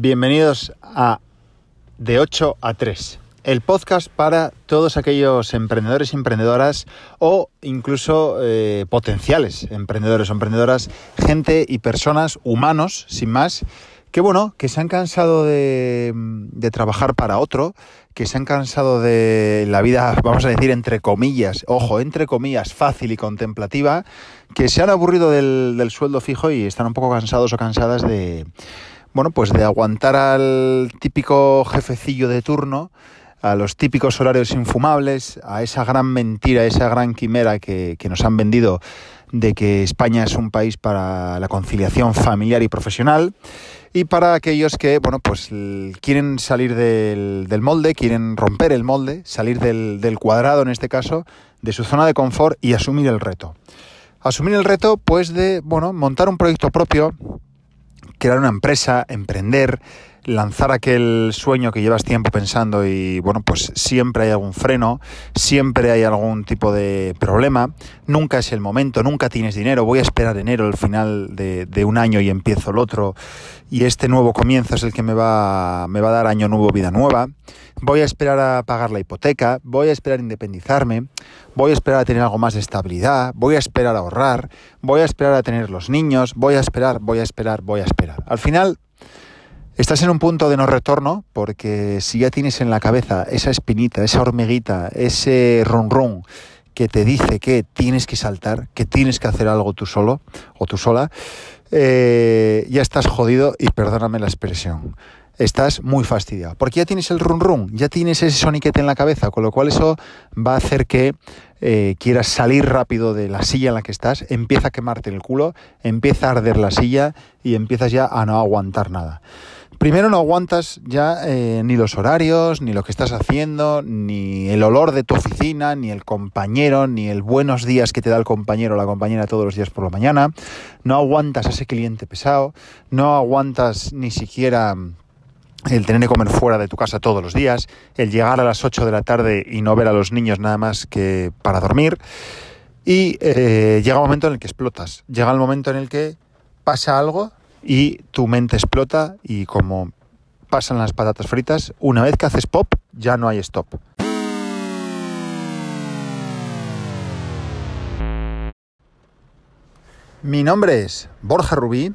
Bienvenidos a De 8 a 3, el podcast para todos aquellos emprendedores y emprendedoras o incluso eh, potenciales emprendedores o emprendedoras, gente y personas, humanos, sin más, que bueno, que se han cansado de, de trabajar para otro, que se han cansado de la vida, vamos a decir, entre comillas, ojo, entre comillas, fácil y contemplativa, que se han aburrido del, del sueldo fijo y están un poco cansados o cansadas de, bueno, pues de aguantar al típico jefecillo de turno, a los típicos horarios infumables, a esa gran mentira, esa gran quimera que, que nos han vendido de que España es un país para la conciliación familiar y profesional y para aquellos que, bueno, pues quieren salir del, del molde, quieren romper el molde, salir del, del, cuadrado en este caso, de su zona de confort y asumir el reto. Asumir el reto, pues, de, bueno, montar un proyecto propio, crear una empresa, emprender, lanzar aquel sueño que llevas tiempo pensando y bueno, pues siempre hay algún freno, siempre hay algún tipo de problema, nunca es el momento, nunca tienes dinero, voy a esperar enero, el final de, un año y empiezo el otro y este nuevo comienzo es el que me va, me va a dar año nuevo, vida nueva, voy a esperar a pagar la hipoteca, voy a esperar a independizarme, voy a esperar a tener algo más de estabilidad, voy a esperar a ahorrar, voy a esperar a tener los niños, voy a esperar, voy a esperar, voy a esperar. Al final Estás en un punto de no retorno porque si ya tienes en la cabeza esa espinita, esa hormiguita, ese run que te dice que tienes que saltar, que tienes que hacer algo tú solo o tú sola, eh, ya estás jodido y perdóname la expresión. Estás muy fastidiado, porque ya tienes el run run, ya tienes ese soniquete en la cabeza, con lo cual eso va a hacer que eh, quieras salir rápido de la silla en la que estás, empieza a quemarte el culo, empieza a arder la silla y empiezas ya a no aguantar nada. Primero no aguantas ya eh, ni los horarios, ni lo que estás haciendo, ni el olor de tu oficina, ni el compañero, ni el buenos días que te da el compañero o la compañera todos los días por la mañana. No aguantas a ese cliente pesado, no aguantas ni siquiera el tener que comer fuera de tu casa todos los días, el llegar a las 8 de la tarde y no ver a los niños nada más que para dormir. Y eh, llega un momento en el que explotas, llega el momento en el que pasa algo y tu mente explota y como pasan las patatas fritas, una vez que haces pop ya no hay stop. Mi nombre es Borja Rubí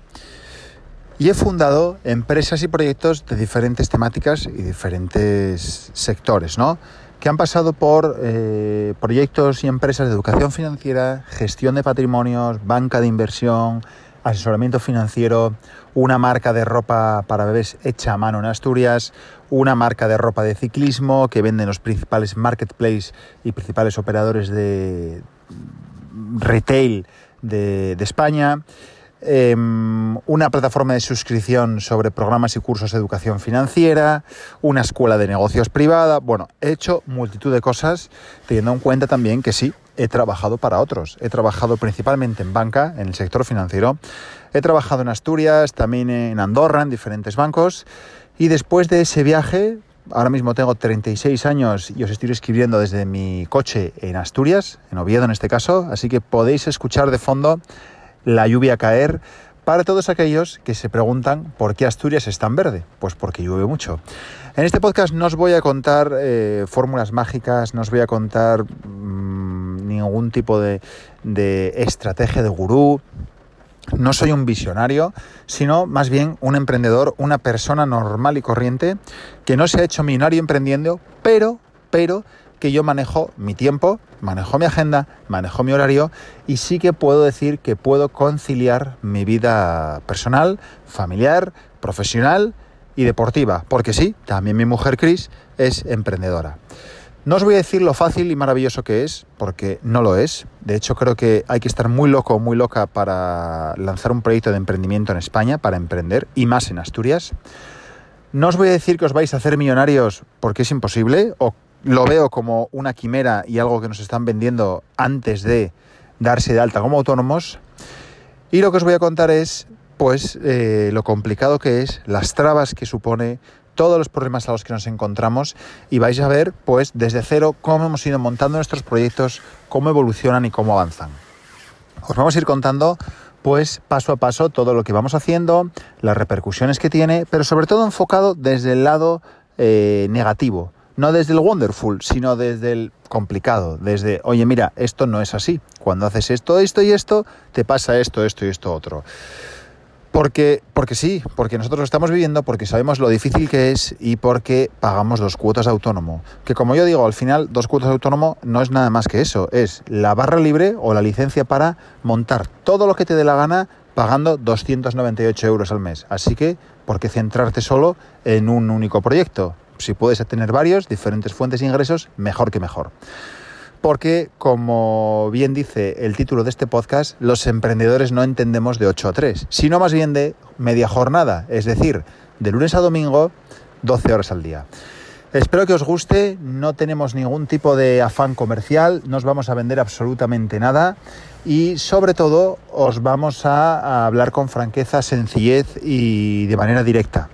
y he fundado empresas y proyectos de diferentes temáticas y diferentes sectores, ¿no? que han pasado por eh, proyectos y empresas de educación financiera, gestión de patrimonios, banca de inversión, asesoramiento financiero, una marca de ropa para bebés hecha a mano en Asturias, una marca de ropa de ciclismo que venden los principales marketplaces y principales operadores de retail de, de España, eh, una plataforma de suscripción sobre programas y cursos de educación financiera, una escuela de negocios privada. Bueno, he hecho multitud de cosas teniendo en cuenta también que sí, he trabajado para otros. He trabajado principalmente en banca, en el sector financiero. He trabajado en Asturias, también en Andorra, en diferentes bancos. Y después de ese viaje, ahora mismo tengo 36 años y os estoy escribiendo desde mi coche en Asturias, en Oviedo en este caso, así que podéis escuchar de fondo la lluvia caer para todos aquellos que se preguntan por qué Asturias es tan verde. Pues porque llueve mucho. En este podcast no os voy a contar eh, fórmulas mágicas, no os voy a contar ningún tipo de, estrategia de gurú. No soy un visionario, sino más bien un emprendedor, una persona normal y corriente que no se ha hecho millonario emprendiendo, pero, pero que yo manejo mi tiempo, manejo mi agenda, manejo mi horario y sí que puedo decir que puedo conciliar mi vida personal, familiar, profesional y deportiva, porque sí, también mi mujer Chris es emprendedora. No os voy a decir lo fácil y maravilloso que es, porque no lo es. De hecho, creo que hay que estar muy loco o muy loca para lanzar un proyecto de emprendimiento en España, para emprender, y más en Asturias. No os voy a decir que os vais a hacer millonarios porque es imposible, o lo veo como una quimera y algo que nos están vendiendo antes de darse de alta como autónomos. Y lo que os voy a contar es, pues, eh, lo complicado que es, las trabas que supone, todos los problemas a los que nos encontramos y vais a ver, pues, desde cero cómo hemos ido montando nuestros proyectos, cómo evolucionan y cómo avanzan. Os vamos a ir contando pues paso a paso todo lo que vamos haciendo, las repercusiones que tiene, pero sobre todo enfocado desde el lado eh, negativo, no desde el wonderful, sino desde el complicado, desde, oye, mira, esto no es así, cuando haces esto, esto y esto, te pasa esto, esto y esto otro. Porque, porque sí, porque nosotros lo estamos viviendo, porque sabemos lo difícil que es y porque pagamos dos cuotas de autónomo. Que como yo digo, al final dos cuotas de autónomo no es nada más que eso, es la barra libre o la licencia para montar todo lo que te dé la gana pagando 298 euros al mes. Así que, ¿por qué centrarte solo en un único proyecto? Si puedes tener varios, diferentes fuentes de ingresos, mejor que mejor porque, como bien dice el título de este podcast, los emprendedores no entendemos de 8 a 3, sino más bien de media jornada, es decir, de lunes a domingo, 12 horas al día. Espero que os guste, no tenemos ningún tipo de afán comercial, no os vamos a vender absolutamente nada y sobre todo os vamos a, hablar con franqueza, sencillez y de manera directa,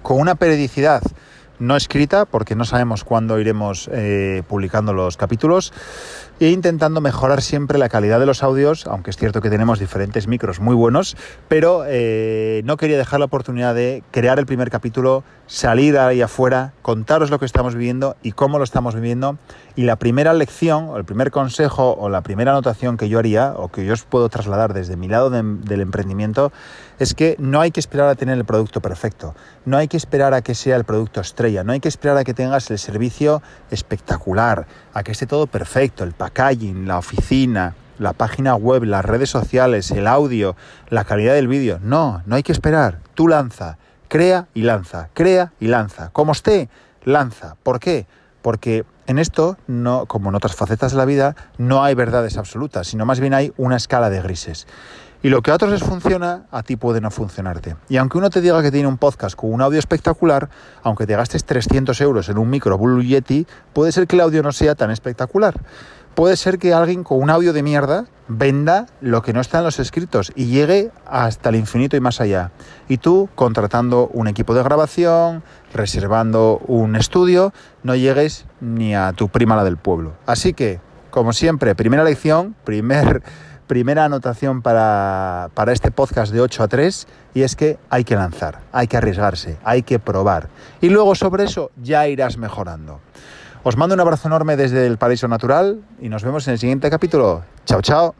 con una periodicidad no escrita, porque no sabemos cuándo iremos eh, publicando los capítulos, e intentando mejorar siempre la calidad de los audios, aunque es cierto que tenemos diferentes micros muy buenos, pero eh, no quería dejar la oportunidad de crear el primer capítulo, salir ahí afuera, contaros lo que estamos viviendo y cómo lo estamos viviendo. Y la primera lección, o el primer consejo, o la primera anotación que yo haría, o que yo os puedo trasladar desde mi lado del emprendimiento, es que no hay que esperar a tener el producto perfecto, no hay que esperar a que sea el producto estrella, no hay que esperar a que tengas el servicio espectacular, a que esté todo perfecto, el packaging, la oficina, la página web, las redes sociales, el audio, la calidad del vídeo. No, no hay que esperar. Tú lanza, crea y lanza, crea y lanza. Como esté, lanza. ¿Por qué? Porque en esto, no, como en otras facetas de la vida, no hay verdades absolutas, sino más bien hay una escala de grises. Y lo que a otros les funciona, a ti puede no funcionarte. Y aunque uno te diga que tiene un podcast con un audio espectacular, aunque te gastes 300 euros en un micro Blue Yeti, puede ser que el audio no sea tan espectacular. Puede ser que alguien con un audio de mierda venda lo que no está en los escritos y llegue hasta el infinito y más allá. Y tú, contratando un equipo de grabación, reservando un estudio, no llegues ni a tu prima la del pueblo. Así que, como siempre, primera lección, primer primera anotación para, este podcast de 8 a 3 y es que hay que lanzar, hay que arriesgarse, hay que probar. Y luego sobre eso ya irás mejorando. Os mando un abrazo enorme desde el Paraíso Natural y nos vemos en el siguiente capítulo. Chao, chao.